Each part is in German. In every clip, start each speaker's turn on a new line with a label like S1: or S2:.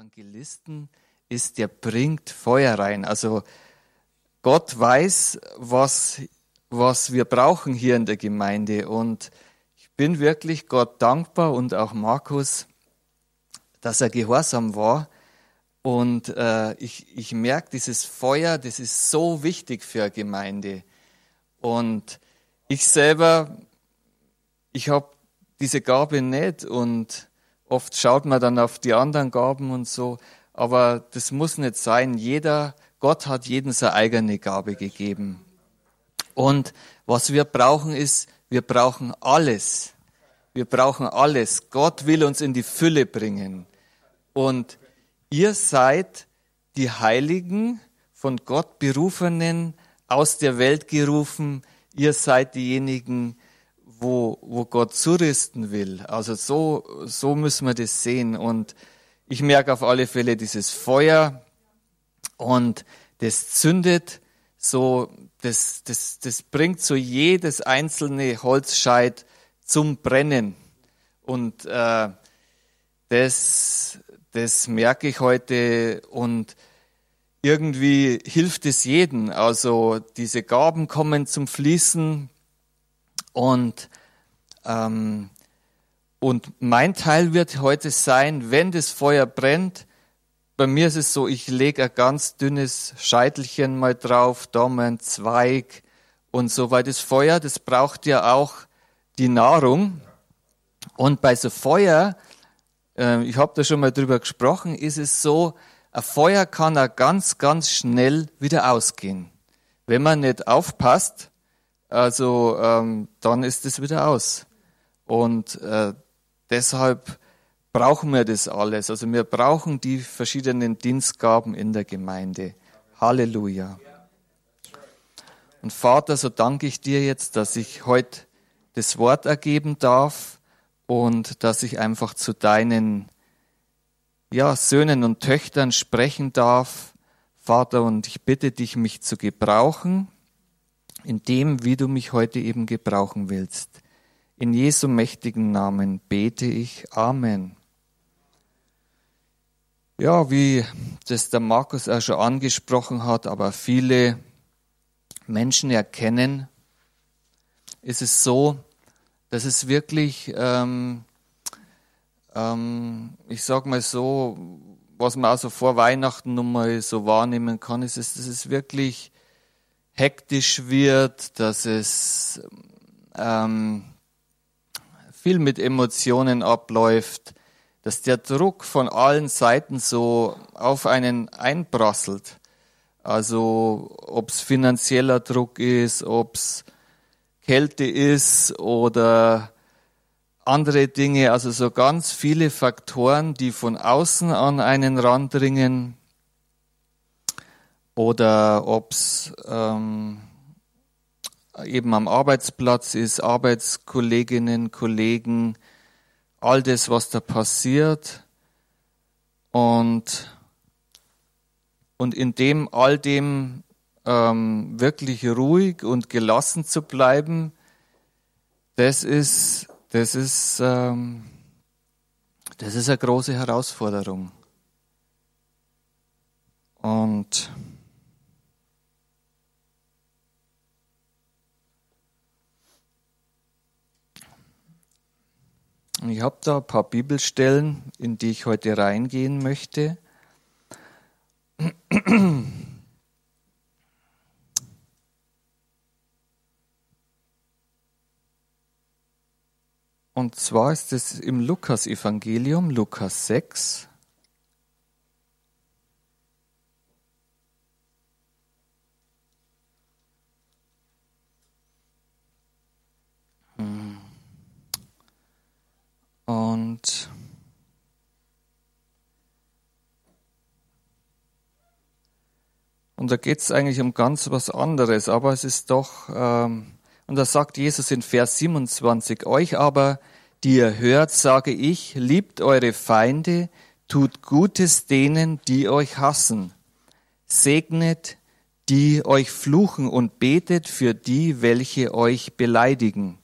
S1: Evangelisten ist, der bringt Feuer rein. Also Gott weiß, was, was wir brauchen hier in der Gemeinde. Und ich bin wirklich Gott dankbar und auch Markus, dass er gehorsam war. Und äh, ich, ich merke, dieses Feuer, das ist so wichtig für eine Gemeinde. Und ich selber, ich habe diese Gabe nicht und oft schaut man dann auf die anderen Gaben und so, aber das muss nicht sein. Jeder, Gott hat jedem seine eigene Gabe gegeben. Und was wir brauchen ist, wir brauchen alles. Wir brauchen alles. Gott will uns in die Fülle bringen. Und ihr seid die Heiligen, von Gott berufenen, aus der Welt gerufen. Ihr seid diejenigen, wo, wo Gott zurüsten will. Also so, so müssen wir das sehen. Und ich merke auf alle Fälle dieses Feuer und das zündet so, das, das, das bringt so jedes einzelne Holzscheit zum Brennen. Und äh, das, das merke ich heute und irgendwie hilft es jeden. Also diese Gaben kommen zum Fließen und, ähm, und mein Teil wird heute sein, wenn das Feuer brennt, bei mir ist es so, ich lege ein ganz dünnes Scheitelchen mal drauf, da mal Zweig und so, weil das Feuer, das braucht ja auch die Nahrung. Und bei so Feuer, äh, ich habe da schon mal drüber gesprochen, ist es so, ein Feuer kann auch ganz, ganz schnell wieder ausgehen. Wenn man nicht aufpasst, also ähm, dann ist es wieder aus. Und äh, deshalb brauchen wir das alles. Also wir brauchen die verschiedenen Dienstgaben in der Gemeinde. Halleluja. Und Vater, so danke ich dir jetzt, dass ich heute das Wort ergeben darf und dass ich einfach zu deinen ja, Söhnen und Töchtern sprechen darf. Vater, und ich bitte dich, mich zu gebrauchen in dem, wie du mich heute eben gebrauchen willst. In Jesu mächtigen Namen bete ich. Amen. Ja, wie das der Markus auch schon angesprochen hat, aber viele Menschen erkennen, ist es so, dass es wirklich, ähm, ähm, ich sag mal so, was man also vor Weihnachten nun mal so wahrnehmen kann, ist dass es wirklich hektisch wird, dass es ähm, viel mit Emotionen abläuft, dass der Druck von allen Seiten so auf einen einprasselt. Also ob es finanzieller Druck ist, ob es Kälte ist oder andere Dinge, also so ganz viele Faktoren, die von außen an einen randringen oder ob es ähm, eben am Arbeitsplatz ist, Arbeitskolleginnen, Kollegen, all das, was da passiert. Und und in dem all dem ähm, wirklich ruhig und gelassen zu bleiben, das ist das ist ähm, das ist eine große Herausforderung. Und Ich habe da ein paar Bibelstellen, in die ich heute reingehen möchte. Und zwar ist es im Lukas-Evangelium, Lukas 6. Und Und da geht es eigentlich um ganz was anderes, aber es ist doch, ähm, und da sagt Jesus in Vers 27, euch aber, die ihr hört, sage ich, liebt eure Feinde, tut Gutes denen, die euch hassen, segnet, die euch fluchen und betet für die, welche euch beleidigen.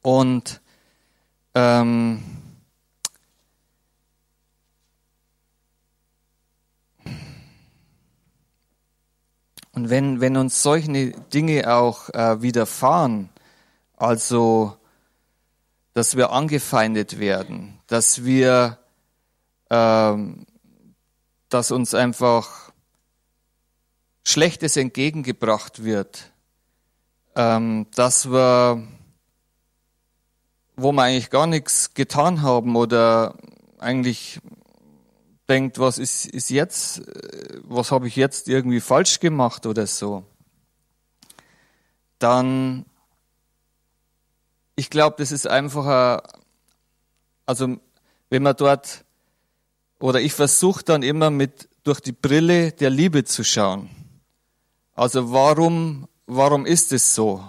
S1: Und ähm, und wenn, wenn uns solche Dinge auch äh, widerfahren, also dass wir angefeindet werden, dass wir, ähm, dass uns einfach Schlechtes entgegengebracht wird, ähm, dass wir wo wir eigentlich gar nichts getan haben oder eigentlich denkt, was ist, ist jetzt, was habe ich jetzt irgendwie falsch gemacht oder so, dann, ich glaube, das ist einfach, ein, also wenn man dort, oder ich versuche dann immer mit durch die Brille der Liebe zu schauen. Also warum, warum ist es so?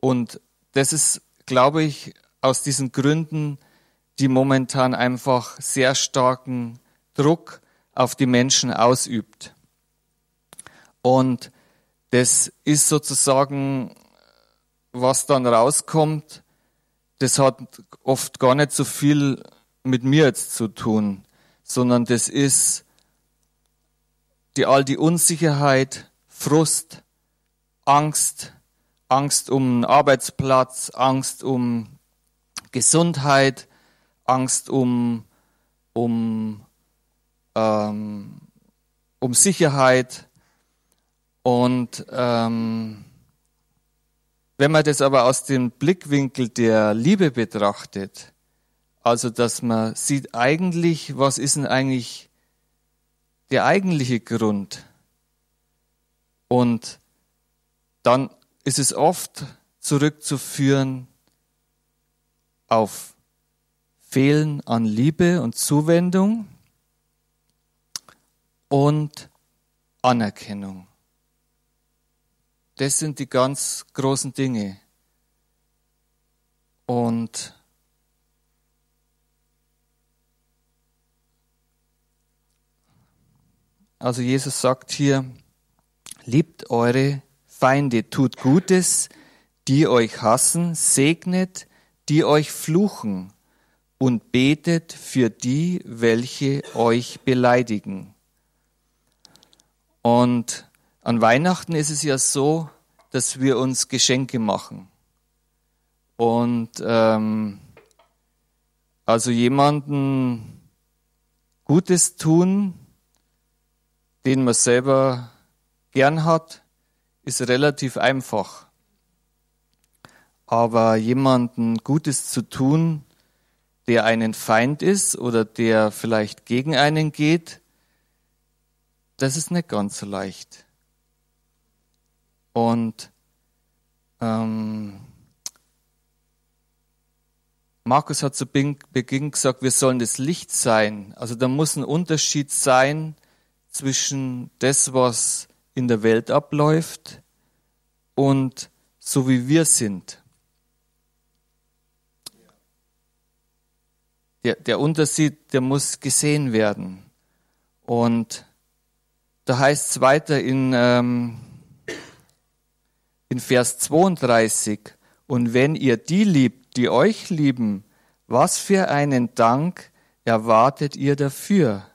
S1: Und das ist, glaube ich, aus diesen Gründen, die momentan einfach sehr starken Druck auf die Menschen ausübt. Und das ist sozusagen, was dann rauskommt, das hat oft gar nicht so viel mit mir jetzt zu tun, sondern das ist die all die Unsicherheit, Frust, Angst, Angst um Arbeitsplatz, Angst um Gesundheit, Angst um, um, ähm, um Sicherheit. Und ähm, wenn man das aber aus dem Blickwinkel der Liebe betrachtet, also dass man sieht eigentlich, was ist denn eigentlich der eigentliche Grund? Und dann ist es oft zurückzuführen auf Fehlen an Liebe und Zuwendung und Anerkennung. Das sind die ganz großen Dinge. Und also Jesus sagt hier, liebt eure Feinde, tut Gutes, die euch hassen, segnet, die euch fluchen und betet für die, welche euch beleidigen. Und an Weihnachten ist es ja so, dass wir uns Geschenke machen. Und ähm, also jemanden Gutes tun, den man selber gern hat, ist relativ einfach. Aber jemanden Gutes zu tun, der einen Feind ist oder der vielleicht gegen einen geht, das ist nicht ganz so leicht. Und ähm, Markus hat zu Beginn gesagt, wir sollen das Licht sein. Also da muss ein Unterschied sein zwischen das, was in der Welt abläuft und so wie wir sind. der, der Unterschied, der muss gesehen werden. Und da heißt es weiter in, ähm, in Vers 32, und wenn ihr die liebt, die euch lieben, was für einen Dank erwartet ihr dafür?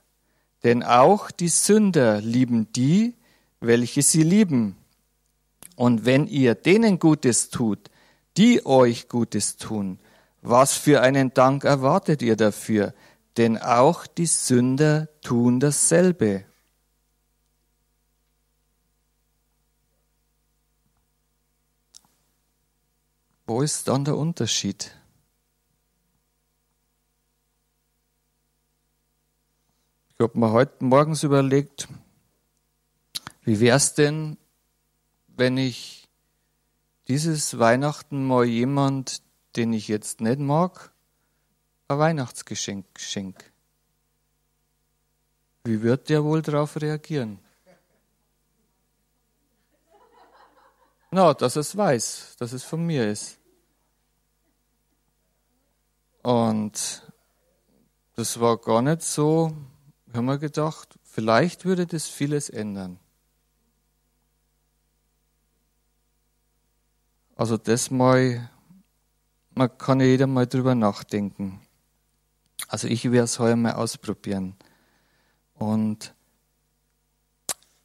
S1: Denn auch die Sünder lieben die, welche sie lieben. Und wenn ihr denen Gutes tut, die euch Gutes tun, was für einen Dank erwartet ihr dafür? Denn auch die Sünder tun dasselbe. Wo ist dann der Unterschied? Ich habe mir heute morgens überlegt, wie wäre es denn, wenn ich dieses Weihnachten mal jemand, den ich jetzt nicht mag, ein Weihnachtsgeschenk schenke. Wie wird der wohl darauf reagieren? Na, dass es weiß, dass es von mir ist. Und das war gar nicht so, ich habe mir gedacht, vielleicht würde das vieles ändern. Also das mal man kann ja jeder mal drüber nachdenken. Also ich werde es heuer mal ausprobieren. Und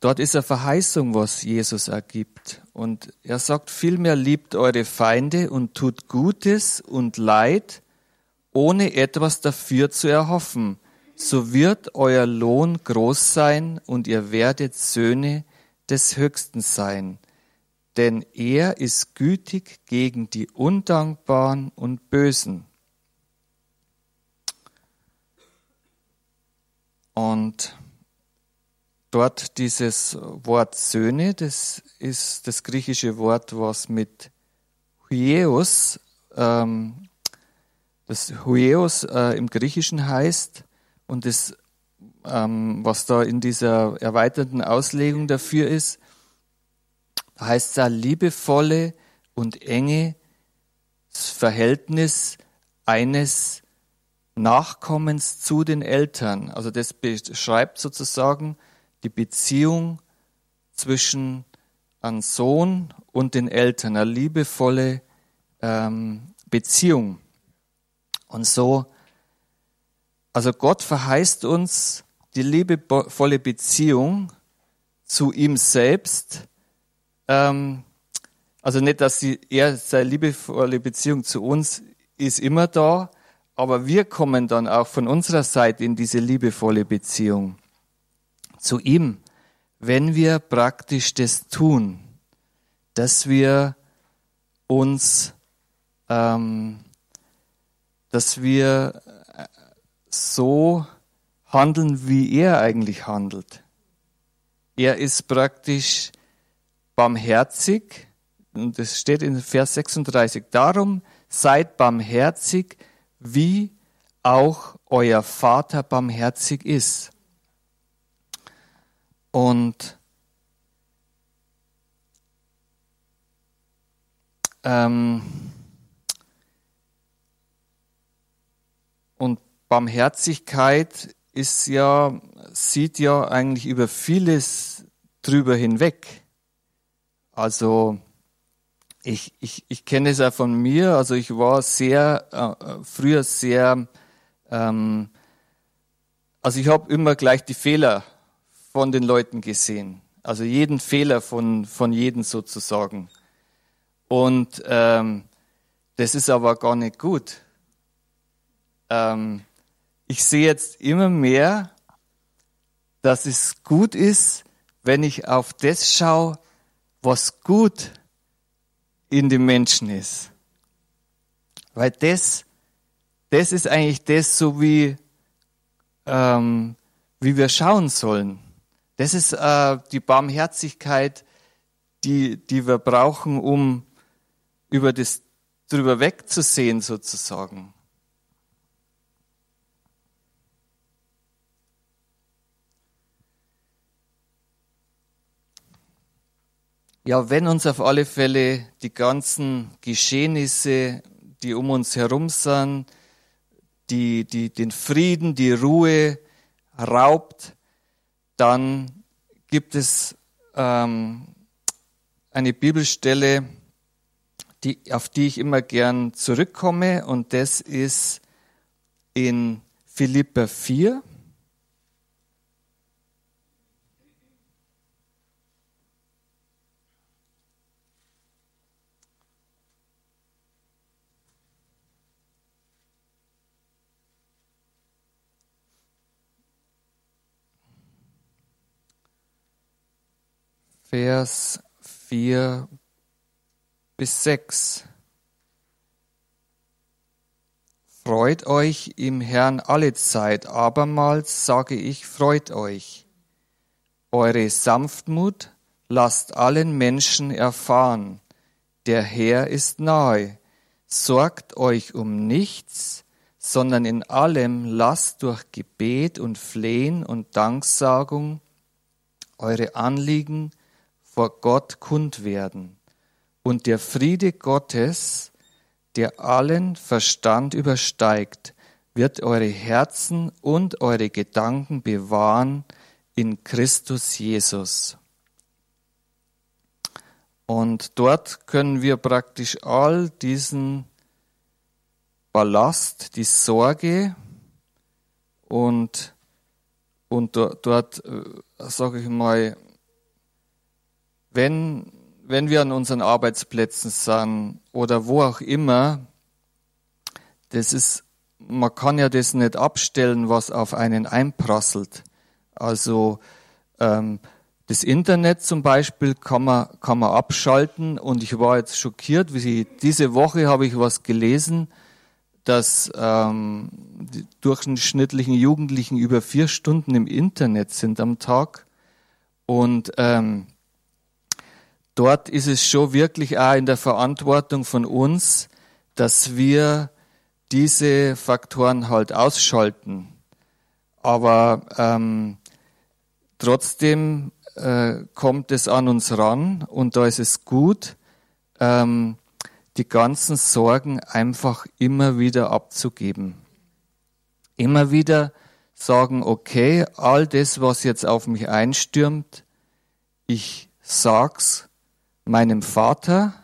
S1: dort ist eine Verheißung, was Jesus ergibt. Und er sagt vielmehr, liebt eure Feinde und tut Gutes und Leid, ohne etwas dafür zu erhoffen. So wird euer Lohn groß sein und ihr werdet Söhne des Höchsten sein. Denn er ist gütig gegen die Undankbaren und Bösen. Und dort dieses Wort Söhne, das ist das griechische Wort, was mit Hueos, ähm, das Hueos äh, im Griechischen heißt und das, ähm, was da in dieser erweiterten Auslegung dafür ist, heißt da liebevolle und enge Verhältnis eines Nachkommens zu den Eltern. Also das beschreibt sozusagen die Beziehung zwischen einem Sohn und den Eltern, eine liebevolle ähm, Beziehung. Und so, also Gott verheißt uns die liebevolle Beziehung zu ihm selbst. Ähm, also nicht, dass sie, er seine liebevolle Beziehung zu uns ist immer da, aber wir kommen dann auch von unserer Seite in diese liebevolle Beziehung zu ihm, wenn wir praktisch das tun, dass wir uns, ähm, dass wir äh, so handeln, wie er eigentlich handelt. Er ist praktisch barmherzig, und es steht in Vers 36, darum seid barmherzig, wie auch euer Vater barmherzig ist. Und ähm, und Barmherzigkeit ist ja, sieht ja eigentlich über vieles drüber hinweg. Also ich, ich, ich kenne es ja von mir, also ich war sehr, äh, früher sehr, ähm, also ich habe immer gleich die Fehler von den Leuten gesehen. Also jeden Fehler von, von jedem sozusagen. Und ähm, das ist aber gar nicht gut. Ähm, ich sehe jetzt immer mehr, dass es gut ist, wenn ich auf das schaue, was gut in dem Menschen ist. Weil das, das ist eigentlich das, so wie, ähm, wie wir schauen sollen. Das ist äh, die Barmherzigkeit, die, die wir brauchen, um über das drüber wegzusehen sozusagen. Ja, wenn uns auf alle Fälle die ganzen Geschehnisse, die um uns herum sind, die, die den Frieden, die Ruhe raubt, dann gibt es ähm, eine Bibelstelle, die, auf die ich immer gern zurückkomme, und das ist in Philippa 4. Vers 4 bis 6. Freut euch im Herrn alle Zeit, abermals sage ich, freut euch. Eure Sanftmut lasst allen Menschen erfahren. Der Herr ist nahe. Sorgt euch um nichts, sondern in allem lasst durch Gebet und Flehen und Danksagung eure Anliegen vor Gott kund werden. Und der Friede Gottes, der allen Verstand übersteigt, wird eure Herzen und eure Gedanken bewahren in Christus Jesus. Und dort können wir praktisch all diesen Ballast, die Sorge und, und dort, dort äh, sage ich mal, wenn, wenn wir an unseren Arbeitsplätzen sind oder wo auch immer, das ist, man kann ja das nicht abstellen, was auf einen einprasselt. Also ähm, das Internet zum Beispiel kann man, kann man abschalten und ich war jetzt schockiert, wie diese Woche habe ich was gelesen, dass ähm, die durchschnittlichen Jugendlichen über vier Stunden im Internet sind am Tag. Und ähm, dort ist es schon wirklich auch in der Verantwortung von uns, dass wir diese Faktoren halt ausschalten. Aber ähm, trotzdem äh, kommt es an uns ran und da ist es gut, ähm, die ganzen Sorgen einfach immer wieder abzugeben. Immer wieder sagen, okay, all das, was jetzt auf mich einstürmt, ich sag's meinem Vater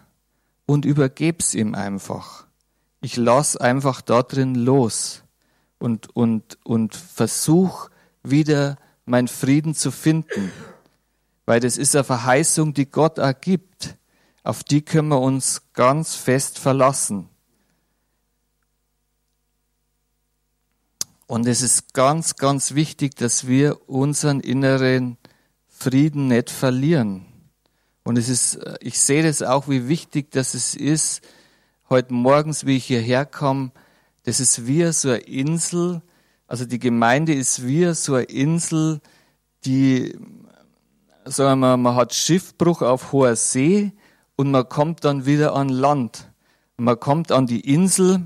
S1: und übergeb's ihm einfach. Ich lass einfach da drin los und, und, und versuch wieder meinen Frieden zu finden. Weil das ist eine Verheißung, die Gott ergibt. Auf die können wir uns ganz fest verlassen. Und es ist ganz, ganz wichtig, dass wir unseren inneren Frieden nicht verlieren. Und es ist, ich sehe das auch, wie wichtig das ist, heute morgens, wie ich hierher kam, das ist wie so eine Insel, also die Gemeinde ist wie so eine Insel, die sagen wir, man hat Schiffbruch auf hoher See und man kommt dann wieder an Land. Man kommt an die Insel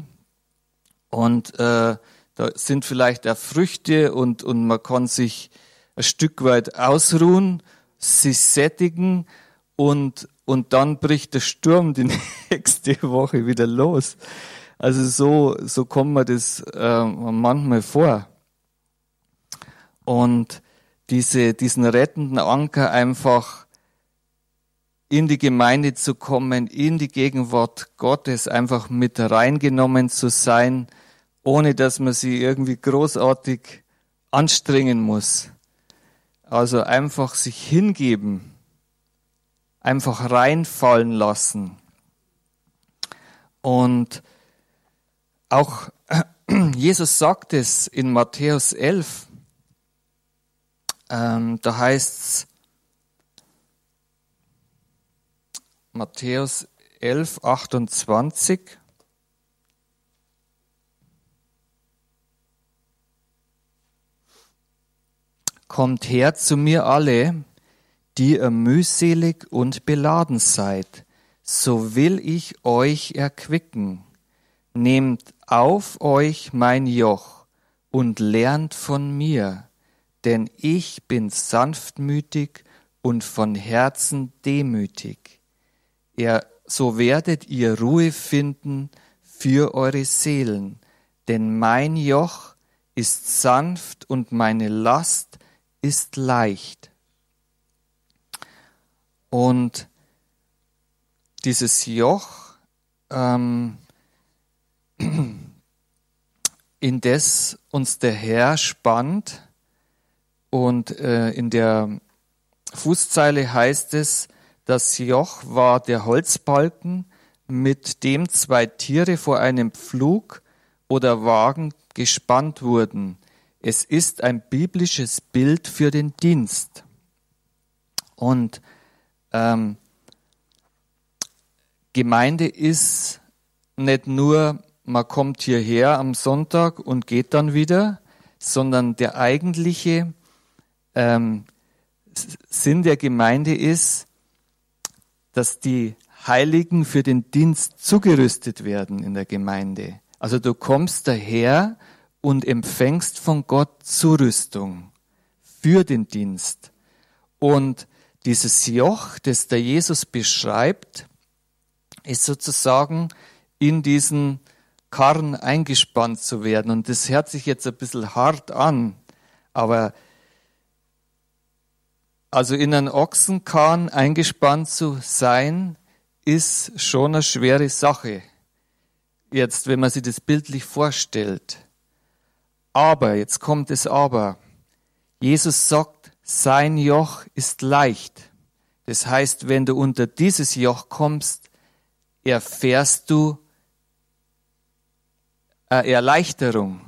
S1: und äh, da sind vielleicht auch Früchte und, und man kann sich ein Stück weit ausruhen, sich sättigen und, und dann bricht der Sturm die nächste Woche wieder los. Also so, so kommt man das äh, manchmal vor. Und diese, diesen rettenden Anker einfach in die Gemeinde zu kommen, in die Gegenwart Gottes einfach mit reingenommen zu sein, ohne dass man sie irgendwie großartig anstrengen muss. Also einfach sich hingeben, einfach reinfallen lassen. Und auch Jesus sagt es in Matthäus 11, ähm, da heißt es Matthäus 11, 28. Kommt her zu mir alle, die ihr mühselig und beladen seid, so will ich euch erquicken. Nehmt auf euch mein Joch und lernt von mir denn ich bin sanftmütig und von Herzen demütig. Er, so werdet ihr Ruhe finden für eure Seelen, denn mein Joch ist sanft und meine Last ist leicht. Und dieses Joch, ähm, in das uns der Herr spannt, und äh, in der Fußzeile heißt es, das Joch war der Holzbalken, mit dem zwei Tiere vor einem Pflug oder Wagen gespannt wurden. Es ist ein biblisches Bild für den Dienst. Und ähm, Gemeinde ist nicht nur, man kommt hierher am Sonntag und geht dann wieder, sondern der eigentliche ähm, Sinn der Gemeinde ist, dass die Heiligen für den Dienst zugerüstet werden in der Gemeinde. Also du kommst daher und empfängst von Gott Zurüstung für den Dienst. Und dieses Joch, das der Jesus beschreibt, ist sozusagen in diesen Karren eingespannt zu werden. Und das hört sich jetzt ein bisschen hart an, aber also in einen Ochsenkahn eingespannt zu sein, ist schon eine schwere Sache. Jetzt, wenn man sich das bildlich vorstellt. Aber, jetzt kommt es aber. Jesus sagt, sein Joch ist leicht. Das heißt, wenn du unter dieses Joch kommst, erfährst du Erleichterung.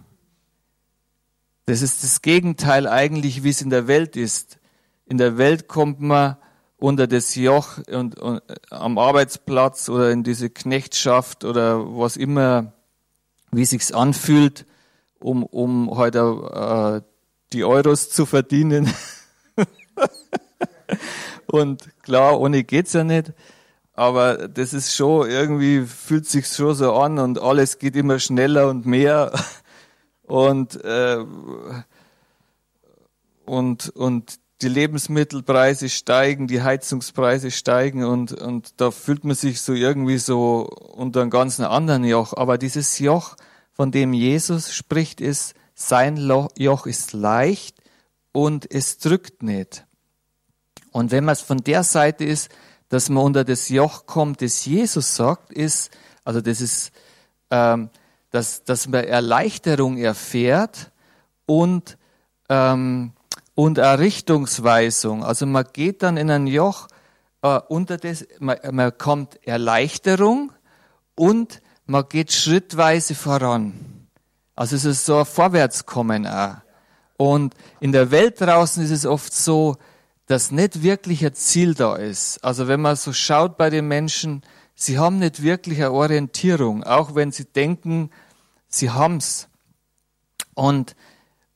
S1: Das ist das Gegenteil eigentlich, wie es in der Welt ist. In der Welt kommt man unter das Joch und, und, am Arbeitsplatz oder in diese Knechtschaft oder was immer, wie sich's anfühlt, um, um heute äh, die Euros zu verdienen. und klar, ohne geht's ja nicht. Aber das ist schon irgendwie fühlt sich schon so an und alles geht immer schneller und mehr und äh, und und die Lebensmittelpreise steigen, die Heizungspreise steigen und, und da fühlt man sich so irgendwie so unter einem ganzen anderen Joch. Aber dieses Joch, von dem Jesus spricht, ist, sein Joch ist leicht und es drückt nicht. Und wenn man es von der Seite ist, dass man unter das Joch kommt, das Jesus sagt, ist, also das ist, ähm, dass, dass man Erleichterung erfährt und ähm, und eine Richtungsweisung. Also man geht dann in ein Joch äh, unter das, man, man kommt Erleichterung und man geht schrittweise voran. Also es ist so ein Vorwärtskommen auch. Und in der Welt draußen ist es oft so, dass nicht wirklich ein Ziel da ist. Also wenn man so schaut bei den Menschen, sie haben nicht wirklich eine Orientierung, auch wenn sie denken, sie haben's. Und,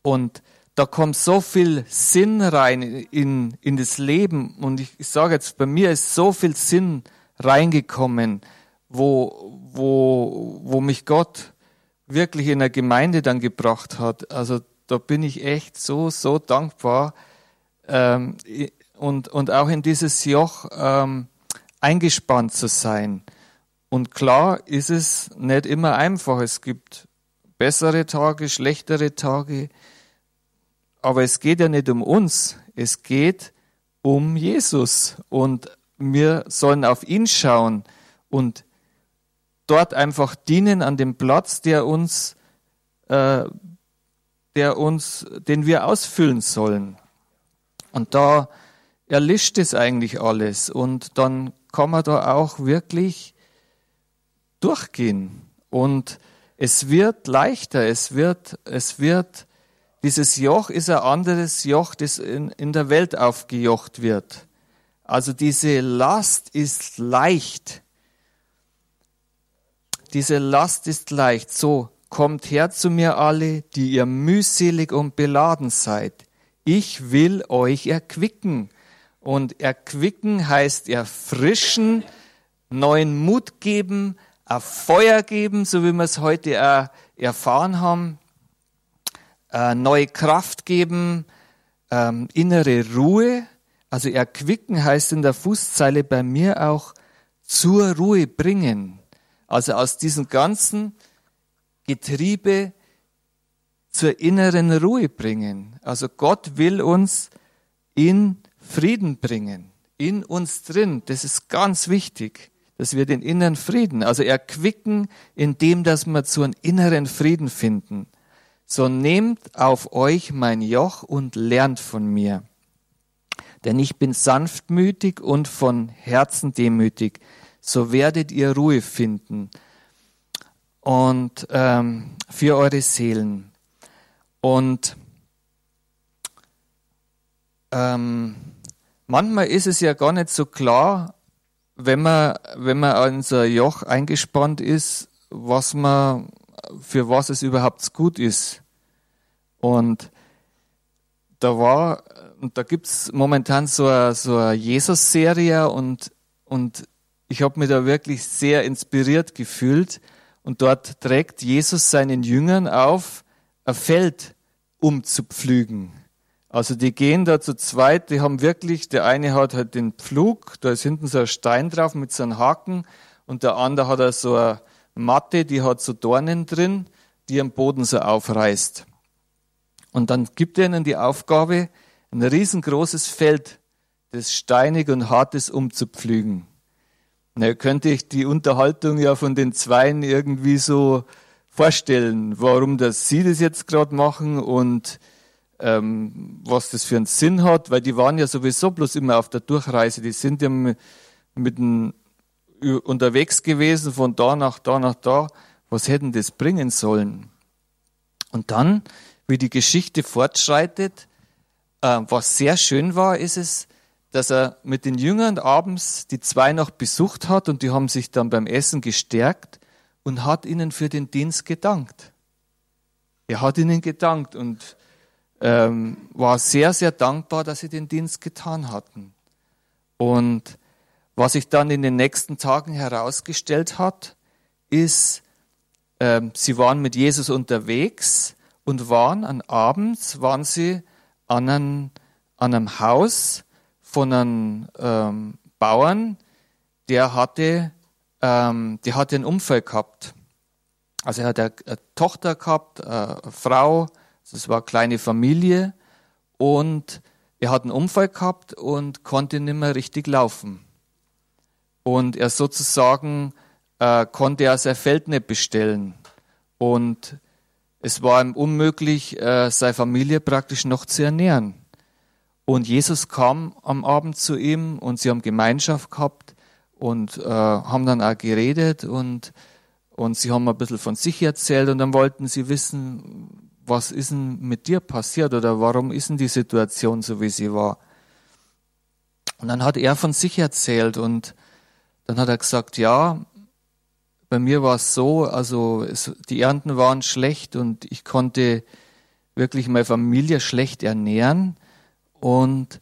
S1: und da kommt so viel Sinn rein in, in das Leben. Und ich, ich sage jetzt, bei mir ist so viel Sinn reingekommen, wo, wo, wo mich Gott wirklich in der Gemeinde dann gebracht hat. Also da bin ich echt so, so dankbar. Ähm, und, und auch in dieses Joch ähm, eingespannt zu sein. Und klar ist es nicht immer einfach. Es gibt bessere Tage, schlechtere Tage. Aber es geht ja nicht um uns, es geht um Jesus. Und wir sollen auf ihn schauen und dort einfach dienen an dem Platz, der uns, äh, der uns, den wir ausfüllen sollen. Und da erlischt es eigentlich alles. Und dann kann man da auch wirklich durchgehen. Und es wird leichter, es wird, es wird dieses Joch ist ein anderes Joch, das in, in der Welt aufgejocht wird. Also diese Last ist leicht. Diese Last ist leicht. So, kommt her zu mir alle, die ihr mühselig und beladen seid. Ich will euch erquicken. Und erquicken heißt erfrischen, neuen Mut geben, ein Feuer geben, so wie wir es heute erfahren haben äh, neue Kraft geben, ähm, innere Ruhe. Also erquicken heißt in der Fußzeile bei mir auch zur Ruhe bringen. Also aus diesem ganzen Getriebe zur inneren Ruhe bringen. Also Gott will uns in Frieden bringen, in uns drin. Das ist ganz wichtig, dass wir den inneren Frieden, also erquicken, indem dass wir zu einem inneren Frieden finden so nehmt auf euch mein Joch und lernt von mir. Denn ich bin sanftmütig und von Herzen demütig, so werdet ihr Ruhe finden und ähm, für eure Seelen. Und ähm, manchmal ist es ja gar nicht so klar, wenn man, wenn man an so ein Joch eingespannt ist, was man für was es überhaupt gut ist. Und da war, und da gibt's momentan so eine, so eine Jesus-Serie und, und ich habe mich da wirklich sehr inspiriert gefühlt. Und dort trägt Jesus seinen Jüngern auf, ein Feld umzupflügen. Also die gehen da zu zweit, die haben wirklich, der eine hat halt den Pflug, da ist hinten so ein Stein drauf mit so einem Haken und der andere hat da so eine Matte, die hat so Dornen drin, die am Boden so aufreißt. Und dann gibt er ihnen die Aufgabe, ein riesengroßes Feld, das steinig und hart ist, umzupflügen. Na, könnte ich die Unterhaltung ja von den Zweien irgendwie so vorstellen, warum das sie das jetzt gerade machen und ähm, was das für einen Sinn hat, weil die waren ja sowieso bloß immer auf der Durchreise. Die sind ja mit, mit ein, unterwegs gewesen von da nach da nach da. Was hätten das bringen sollen? Und dann, wie die Geschichte fortschreitet, äh, was sehr schön war, ist es, dass er mit den Jüngern abends die zwei noch besucht hat und die haben sich dann beim Essen gestärkt und hat ihnen für den Dienst gedankt. Er hat ihnen gedankt und ähm, war sehr, sehr dankbar, dass sie den Dienst getan hatten. Und was sich dann in den nächsten Tagen herausgestellt hat, ist, ähm, sie waren mit Jesus unterwegs und waren an abends, waren sie an einem, an einem Haus von einem ähm, Bauern, der hatte, ähm, der hatte einen Unfall gehabt. Also er hat eine, eine Tochter gehabt, eine Frau, es war eine kleine Familie und er hat einen Unfall gehabt und konnte nicht mehr richtig laufen. Und er sozusagen äh, konnte er sein Feld nicht bestellen. Und es war ihm unmöglich, äh, seine Familie praktisch noch zu ernähren. Und Jesus kam am Abend zu ihm und sie haben Gemeinschaft gehabt und äh, haben dann auch geredet und, und sie haben ein bisschen von sich erzählt und dann wollten sie wissen, was ist denn mit dir passiert oder warum ist denn die Situation so, wie sie war. Und dann hat er von sich erzählt und dann hat er gesagt, ja, bei mir war es so, also es, die Ernten waren schlecht und ich konnte wirklich meine Familie schlecht ernähren. Und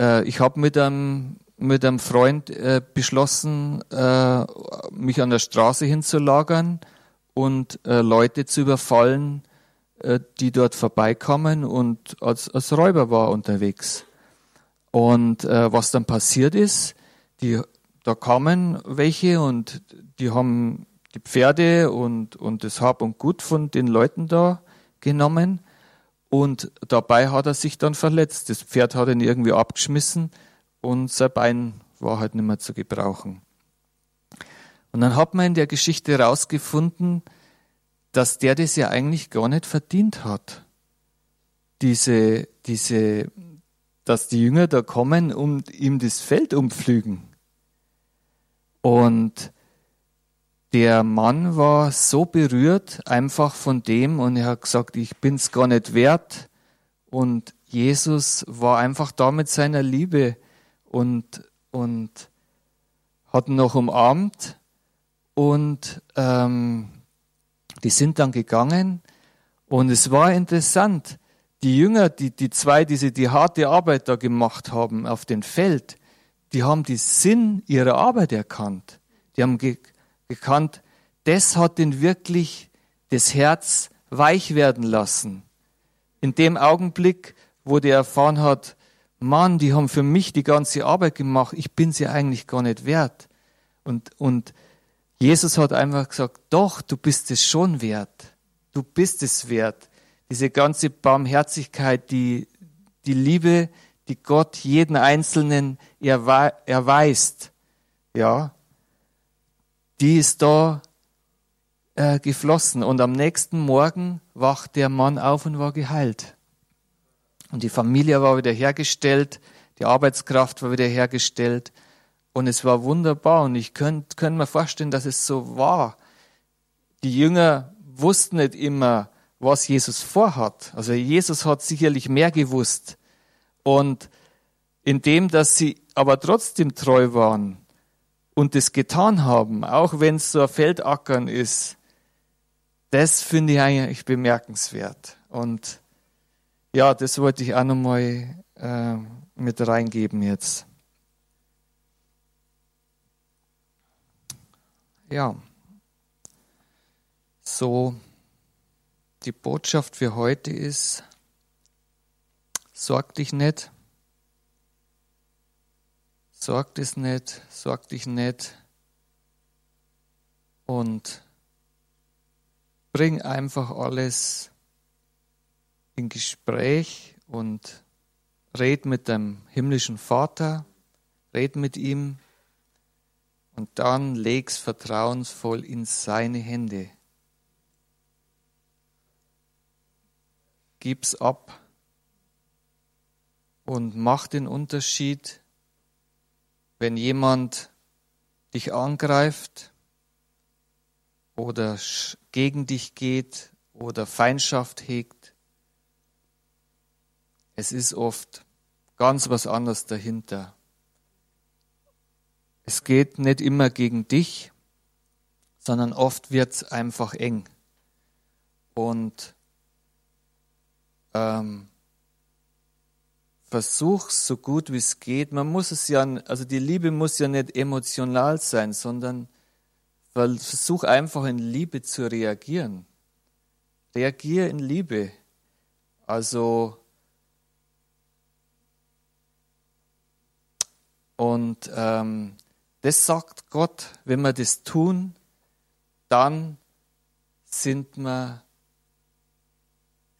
S1: äh, ich habe mit einem, mit einem Freund äh, beschlossen, äh, mich an der Straße hinzulagern und äh, Leute zu überfallen, äh, die dort vorbeikamen und als, als Räuber war unterwegs. Und äh, was dann passiert ist, die, da kamen welche und die haben die Pferde und, und das Hab und Gut von den Leuten da genommen und dabei hat er sich dann verletzt. Das Pferd hat ihn irgendwie abgeschmissen und sein Bein war halt nicht mehr zu gebrauchen. Und dann hat man in der Geschichte herausgefunden, dass der das ja eigentlich gar nicht verdient hat. Diese, diese, dass die Jünger da kommen und ihm das Feld umpflügen. Und der Mann war so berührt einfach von dem und er hat gesagt, ich bin's gar nicht wert. Und Jesus war einfach da mit seiner Liebe und, und hat ihn noch umarmt und ähm, die sind dann gegangen und es war interessant. Die Jünger, die, die zwei, die sie die harte Arbeit da gemacht haben auf dem Feld, die haben den Sinn ihrer Arbeit erkannt. Die haben ge gekannt, das hat ihn wirklich das Herz weich werden lassen. In dem Augenblick, wo der erfahren hat, Mann, die haben für mich die ganze Arbeit gemacht, ich bin sie eigentlich gar nicht wert. Und, und Jesus hat einfach gesagt, doch, du bist es schon wert. Du bist es wert. Diese ganze Barmherzigkeit, die, die Liebe, die Gott jeden Einzelnen erweist, ja, die ist da äh, geflossen. Und am nächsten Morgen wacht der Mann auf und war geheilt. Und die Familie war wieder hergestellt, die Arbeitskraft war wieder hergestellt. Und es war wunderbar. Und ich könnte könnt mir vorstellen, dass es so war. Die Jünger wussten nicht immer, was Jesus vorhat. Also Jesus hat sicherlich mehr gewusst. Und indem, dass sie aber trotzdem treu waren, und das getan haben, auch wenn es so ein Feldackern ist, das finde ich eigentlich bemerkenswert. Und ja, das wollte ich auch nochmal äh, mit reingeben jetzt. Ja, so. Die Botschaft für heute ist, sorg dich nicht, Sorg es nicht, sorg dich nicht. Und bring einfach alles in Gespräch und red mit deinem himmlischen Vater, red mit ihm und dann leg's vertrauensvoll in seine Hände. Gib's ab und mach den Unterschied, wenn jemand dich angreift oder gegen dich geht oder Feindschaft hegt. Es ist oft ganz was anderes dahinter. Es geht nicht immer gegen dich, sondern oft wird es einfach eng. Und ähm, versuch so gut wie es geht. Man muss es ja, also die Liebe muss ja nicht emotional sein, sondern versuch einfach in Liebe zu reagieren. Reagier in Liebe. Also und ähm, das sagt Gott, wenn wir das tun, dann sind wir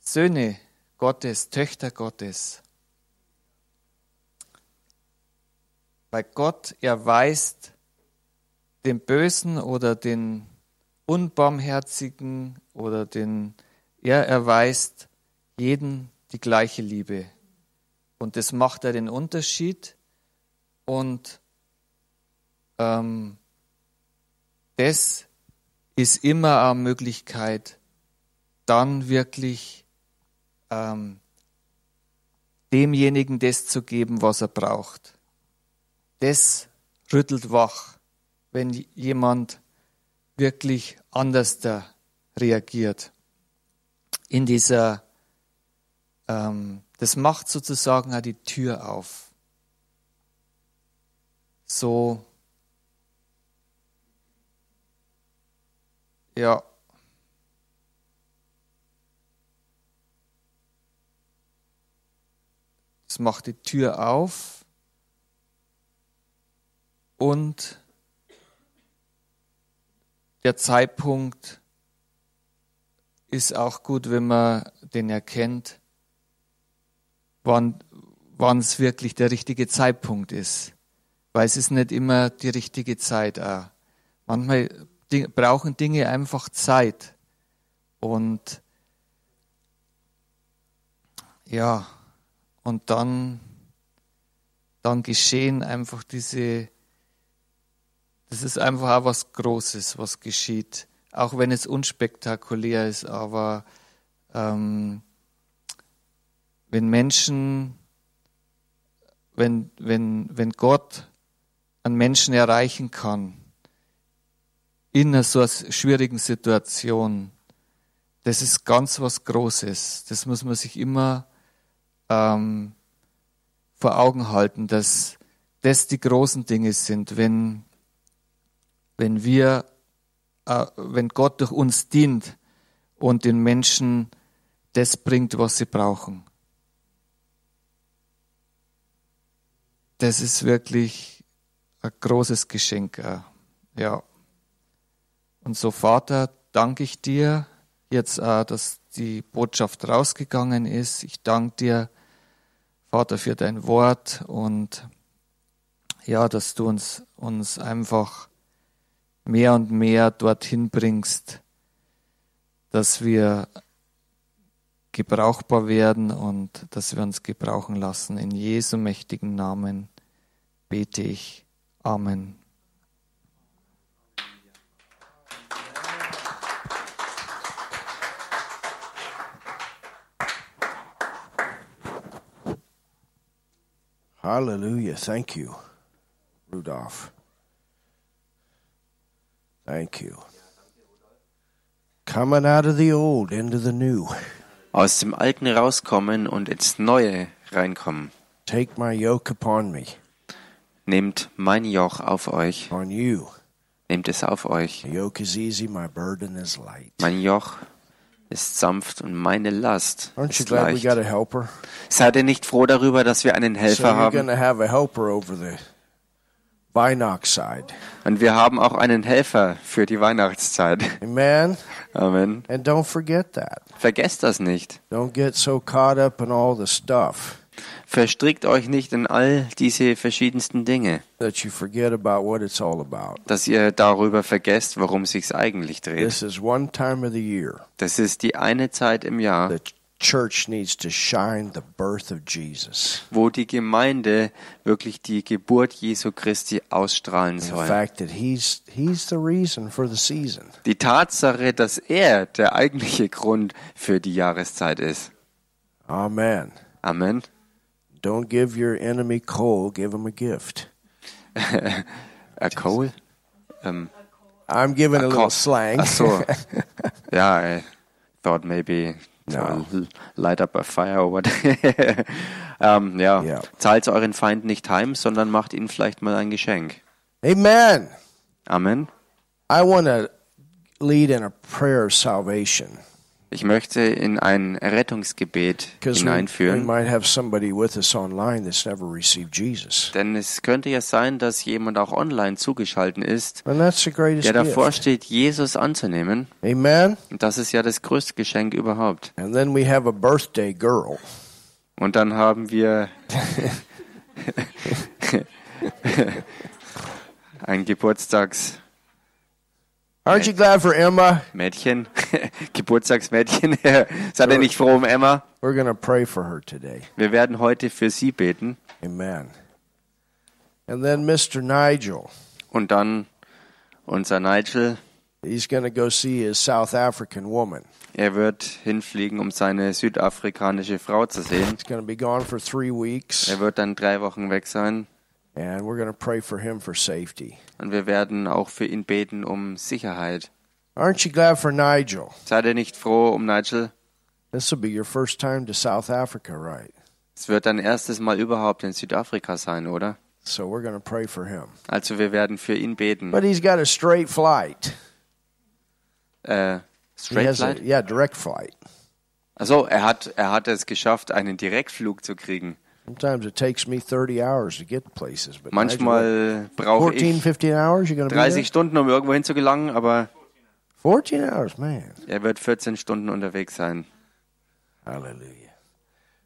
S1: Söhne Gottes, Töchter Gottes. Weil Gott erweist den Bösen oder den Unbarmherzigen oder den, er erweist jeden die gleiche Liebe. Und das macht er den Unterschied. Und ähm, das ist immer eine Möglichkeit, dann wirklich ähm, demjenigen das zu geben, was er braucht. Das rüttelt wach, wenn jemand wirklich anders da reagiert. In dieser, ähm, das macht sozusagen auch die Tür auf. So Ja. Es macht die Tür auf und der Zeitpunkt ist auch gut, wenn man den erkennt, wann, wann es wirklich der richtige Zeitpunkt ist. Weil es ist nicht immer die richtige Zeit auch. Manchmal brauchen Dinge einfach Zeit. Und ja, und dann, dann geschehen einfach diese, das ist einfach auch was Großes, was geschieht. Auch wenn es unspektakulär ist, aber ähm, wenn Menschen, wenn, wenn, wenn Gott einen Menschen erreichen kann, in so einer schwierigen Situation, das ist ganz was Großes. Das muss man sich immer ähm, vor Augen halten, dass das die großen Dinge sind, wenn, wenn wir, äh, wenn Gott durch uns dient und den Menschen das bringt, was sie brauchen. Das ist wirklich ein großes Geschenk. Ja. Und so, Vater, danke ich dir jetzt, äh, dass die Botschaft rausgegangen ist. Ich danke dir, Vater, für dein Wort und ja, dass du uns, uns einfach mehr und mehr dorthin bringst, dass wir gebrauchbar werden und dass wir uns gebrauchen lassen. In Jesu mächtigen Namen bete ich. Amen.
S2: Hallelujah. Thank you, Rudolph. Thank you. Coming out of the old into the new.
S3: Aus dem Alten rauskommen und ins Neue reinkommen.
S2: Take my yoke upon me.
S3: Nehmt mein Joch auf euch. Nehmt es auf euch. Mein Joch ist sanft und meine Last ist leicht. Seid ihr nicht froh darüber, dass wir einen Helfer haben? Und wir haben auch einen Helfer für die Weihnachtszeit.
S2: Amen.
S3: Amen.
S2: And don't forget that.
S3: Vergesst das nicht.
S2: Don't get so caught up in all the stuff
S3: Verstrickt euch nicht in all diese verschiedensten Dinge, dass ihr darüber vergesst, worum sich's eigentlich dreht. Das ist die eine Zeit im Jahr,
S2: that church needs to shine the birth of Jesus.
S3: wo die Gemeinde wirklich die Geburt Jesu Christi ausstrahlen soll. Die Tatsache, dass er der eigentliche Grund für die Jahreszeit ist.
S2: Amen.
S3: Amen.
S2: Don't give your enemy coal, give him a gift.
S3: A coal? Ähm,
S2: I'm giving a little slang.
S3: So. ja, I thought maybe
S2: No.
S3: light up a fire or what. Um, ja.
S2: Ja.
S3: Zahlt euren Feind nicht heim, sondern macht ihnen vielleicht mal ein Geschenk.
S2: Amen.
S3: Amen.
S2: I want to lead in a prayer of salvation
S3: Ich möchte in ein Rettungsgebet hineinführen. Denn es könnte ja sein, dass jemand auch online zugeschaltet ist, der davor steht, Jesus anzunehmen.
S2: Amen.
S3: Und das ist ja das größte Geschenk überhaupt.
S2: And then we have a birthday girl.
S3: Und dann haben wir ein Geburtstagsmädchen,
S2: Aren't you glad for Emma?
S3: Geburtstagsmädchen. Seid ihr nicht froh um Emma?
S2: We're to pray for her today.
S3: Wir werden heute für sie beten.
S2: Amen. And then Mr. Nigel,
S3: Und dann unser Nigel,
S2: he's to go see his South African woman.
S3: er wird hinfliegen, um seine südafrikanische Frau zu sehen.
S2: He's to be gone for three weeks,
S3: Er wird dann drei Wochen weg sein.
S2: and we're to pray for him for safety.
S3: Und wir werden auch für ihn beten um Sicherheit.
S2: Aren't you glad for Nigel?
S3: Seid ihr nicht froh um Nigel?
S2: This will be your first time to South Africa, right?
S3: Es wird dein erstes Mal überhaupt in Südafrika sein, oder?
S2: So we're going to pray for him.
S3: Also wir werden für ihn beten.
S2: But he's got a straight flight.
S3: Äh, Straight
S2: has a,
S3: Flight?
S2: yeah, direct flight.
S3: Also er hat er hat es geschafft, einen Direktflug zu kriegen.
S2: Sometimes it takes me 30 hours to get places, but
S3: Manchmal brauche
S2: 14,
S3: ich
S2: 15 hours you're going to be
S3: 30
S2: there?
S3: Stunden, um irgendwo hinzugelangen, aber
S2: 14 hours, man.
S3: er wird 14 Stunden unterwegs sein.
S2: Hallelujah.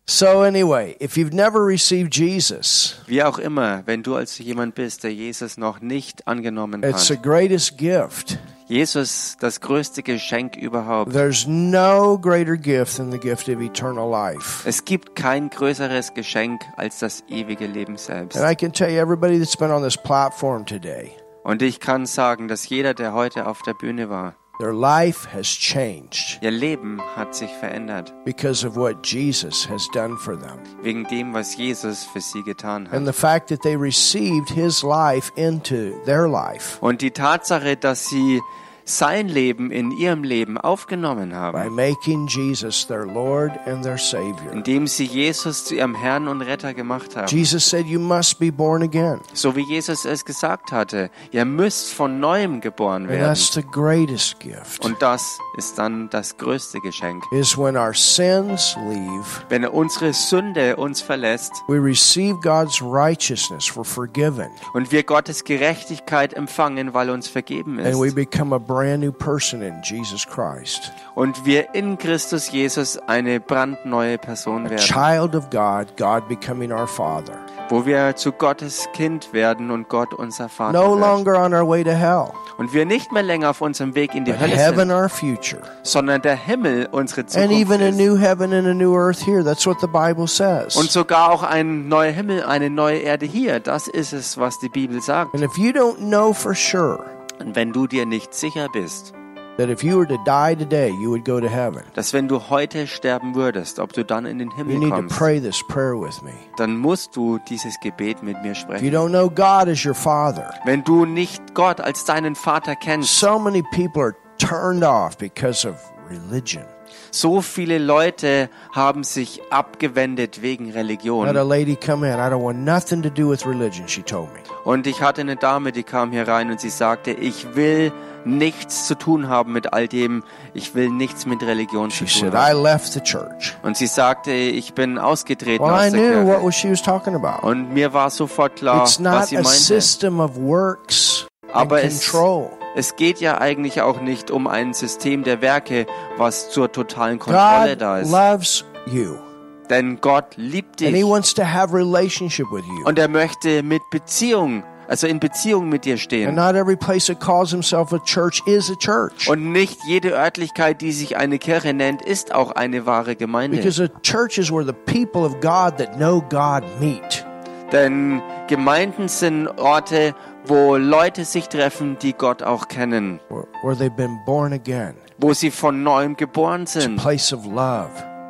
S2: So anyway, if you've never received Jesus,
S3: Wie auch immer, wenn du also jemand bist, der Jesus noch nicht angenommen
S2: it's the
S3: hat.
S2: greatest gift.
S3: Jesus, das größte Geschenk überhaupt.
S2: There's no greater gift than the gift of eternal life.
S3: Es gibt kein größeres Geschenk als das ewige Leben selbst.
S2: And I can tell you, everybody that's been on this platform today,
S3: Und ich kann sagen, dass jeder, der heute auf der Bühne war,
S2: their life has changed
S3: ihr Leben hat sich verändert.
S2: because of what Jesus has done for them.
S3: Wegen dem, was Jesus für sie getan
S2: And the fact that they received his life into their life
S3: Und die Tatsache, dass sie sein Leben in ihrem Leben aufgenommen
S2: by
S3: haben,
S2: making Jesus their Lord and their Savior.
S3: indem sie Jesus zu ihrem Herrn und Retter gemacht haben.
S2: Jesus said, You must be born again.
S3: So wie Jesus es gesagt hatte, ihr müsst von neuem geboren
S2: And
S3: werden.
S2: that's the greatest gift.
S3: Und das ist dann das größte Geschenk.
S2: Is when our sins leave,
S3: Wenn unsere Sünde uns verlässt
S2: we receive God's righteousness, we're forgiven,
S3: und wir Gottes Gerechtigkeit empfangen, weil uns vergeben
S2: and we
S3: ist.
S2: become a brand new person in Jesus Christ.
S3: Und wir in Christus Jesus eine brandneue Person
S2: A
S3: werden.
S2: child of God, God becoming our Father.
S3: Wo wir zu Gottes Kind werden und Gott unser Vater
S2: No
S3: wird.
S2: longer on our way to hell,
S3: Und wir nicht mehr länger auf unserem Weg in die
S2: but
S3: Hölle
S2: heaven
S3: sind,
S2: our future.
S3: sondern der Himmel unsere
S2: And
S3: Zukunft
S2: even a new heaven and a new earth here. That's what the Bible says.
S3: Und sogar auch ein neuer Himmel, eine neue Erde hier. Das ist es, was die Bibel sagt.
S2: And if you don't know for sure
S3: Und wenn du dir nicht sicher bist, dass wenn du heute sterben würdest, ob du dann in den
S2: you
S3: Himmel kommst, dann musst du dieses Gebet mit mir sprechen. Wenn du nicht Gott als deinen Vater kennst,
S2: so many people are turned off because of religion.
S3: So viele Leute haben sich abgewendet wegen
S2: I had a
S3: Religion.
S2: lady come in. I don't want nothing to do with religion, she told me.
S3: Und ich hatte eine Dame, die kam hier rein und sie sagte, ich will nichts zu tun haben mit all dem, ich will nichts mit Religion zu tun haben.
S2: left the church.
S3: Und sie sagte, ich bin ausgetreten
S2: Well,
S3: aus der Kirche. Und mir war sofort klar, was sie meinte. Aber es. Es geht ja eigentlich auch nicht um ein System der Werke, was zur totalen Kontrolle
S2: God
S3: da ist.
S2: loves you,
S3: Denn Gott liebt
S2: and He
S3: dich
S2: wants to have relationship with you.
S3: und er möchte mit Beziehung also in Beziehung mit dir stehen. Und nicht jede Örtlichkeit, die sich eine Kirche nennt, ist auch eine wahre Gemeinde.
S2: Because a church is where the people of God that know God meet.
S3: Denn Gemeinden sind Orte, wo Leute sich treffen, die Gott auch kennen,
S2: Where, where they've been born again.
S3: wo sie von neuem geboren sind.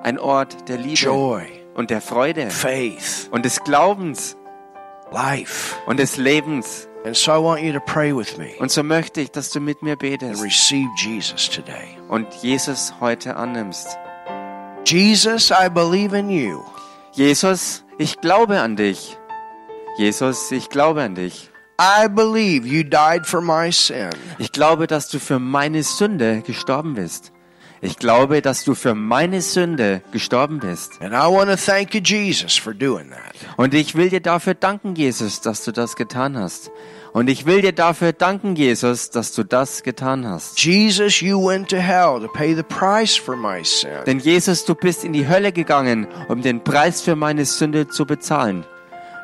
S3: Ein Ort der Liebe und der Freude und des Glaubens
S2: life.
S3: und des Lebens.
S2: And so I want you to pray with me
S3: Und so möchte ich, dass du mit mir betest
S2: receive Jesus today.
S3: und Jesus heute annimmst.
S2: Jesus, I believe in you.
S3: Jesus, ich glaube an dich. Jesus, ich glaube an dich.
S2: I believe you died for my sin.
S3: Ich glaube, dass du für meine Sünde gestorben bist. Ich glaube, dass du für meine Sünde gestorben bist.
S2: And I want to thank you, Jesus, for doing that.
S3: Und ich will dir dafür danken, Jesus, dass du das getan hast. Und ich will dir dafür danken, Jesus, dass du das getan hast.
S2: Jesus, you went to hell to pay the price for my sin.
S3: Denn Jesus, du bist in die Hölle gegangen, um den Preis für meine Sünde zu bezahlen.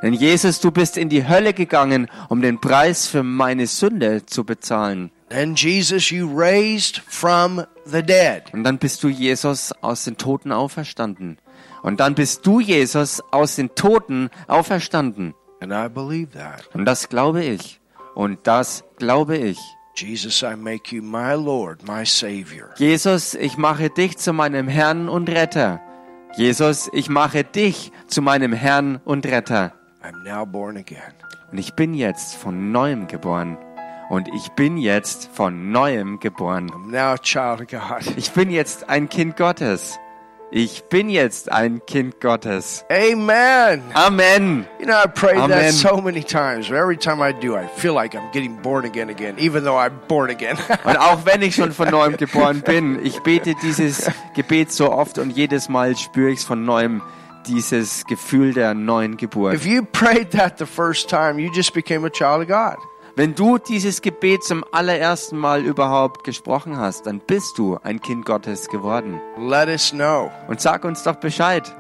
S3: Denn Jesus, du bist in die Hölle gegangen, um den Preis für meine Sünde zu bezahlen.
S2: And Jesus, you raised from the dead.
S3: Und dann bist du Jesus aus den Toten auferstanden. Und dann bist du Jesus aus den Toten auferstanden.
S2: And I believe that.
S3: Und das glaube ich. Und das glaube ich.
S2: Jesus, I make you my Lord, my Savior.
S3: Jesus, ich mache dich zu meinem Herrn und Retter. Jesus, ich mache dich zu meinem Herrn und Retter.
S2: I'm now born again.
S3: Und ich bin jetzt von neuem geboren. Und ich bin jetzt von neuem geboren.
S2: I'm now a child of God.
S3: Ich bin jetzt ein Kind Gottes. Ich bin jetzt ein Kind Gottes.
S2: Amen.
S3: Amen.
S2: You know, I prayed
S3: Amen.
S2: that so many times. Every time I do, I feel like I'm getting born again again, even though I'm born again.
S3: Und auch wenn ich schon von neuem geboren bin, ich bete dieses Gebet so oft und jedes Mal spüre ich es von neuem, dieses Gefühl der neuen Geburt.
S2: if you prayed that the first time, you just became a child of God.
S3: Wenn du dieses Gebet zum allerersten Mal überhaupt gesprochen hast, dann bist du ein Kind Gottes geworden.
S2: Let us know.
S3: Und sag uns doch Bescheid.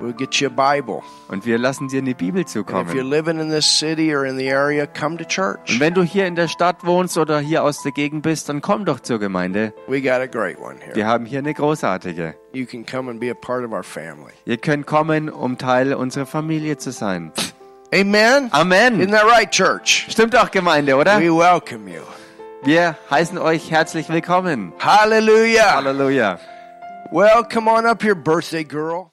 S2: We'll get you a Bible.
S3: Und wir lassen dir eine Bibel
S2: And if you're
S3: zukommen.
S2: living in this city or in the area, come to church.
S3: Und wenn du hier in der Stadt wohnst oder hier aus der Gegend bist, dann komm doch zur Gemeinde.
S2: We got a great one here.
S3: Wir haben hier eine großartige.
S2: You can come and be a part of our family.
S3: Ihr könnt kommen, um Teil unserer Familie zu sein.
S2: Amen. Isn't
S3: Amen.
S2: that right, church?
S3: Stimmt doch, Gemeinde, oder?
S2: We welcome you.
S3: Wir heißen euch herzlich willkommen.
S2: Hallelujah.
S3: Halleluja.
S2: Well, come on up here, birthday girl.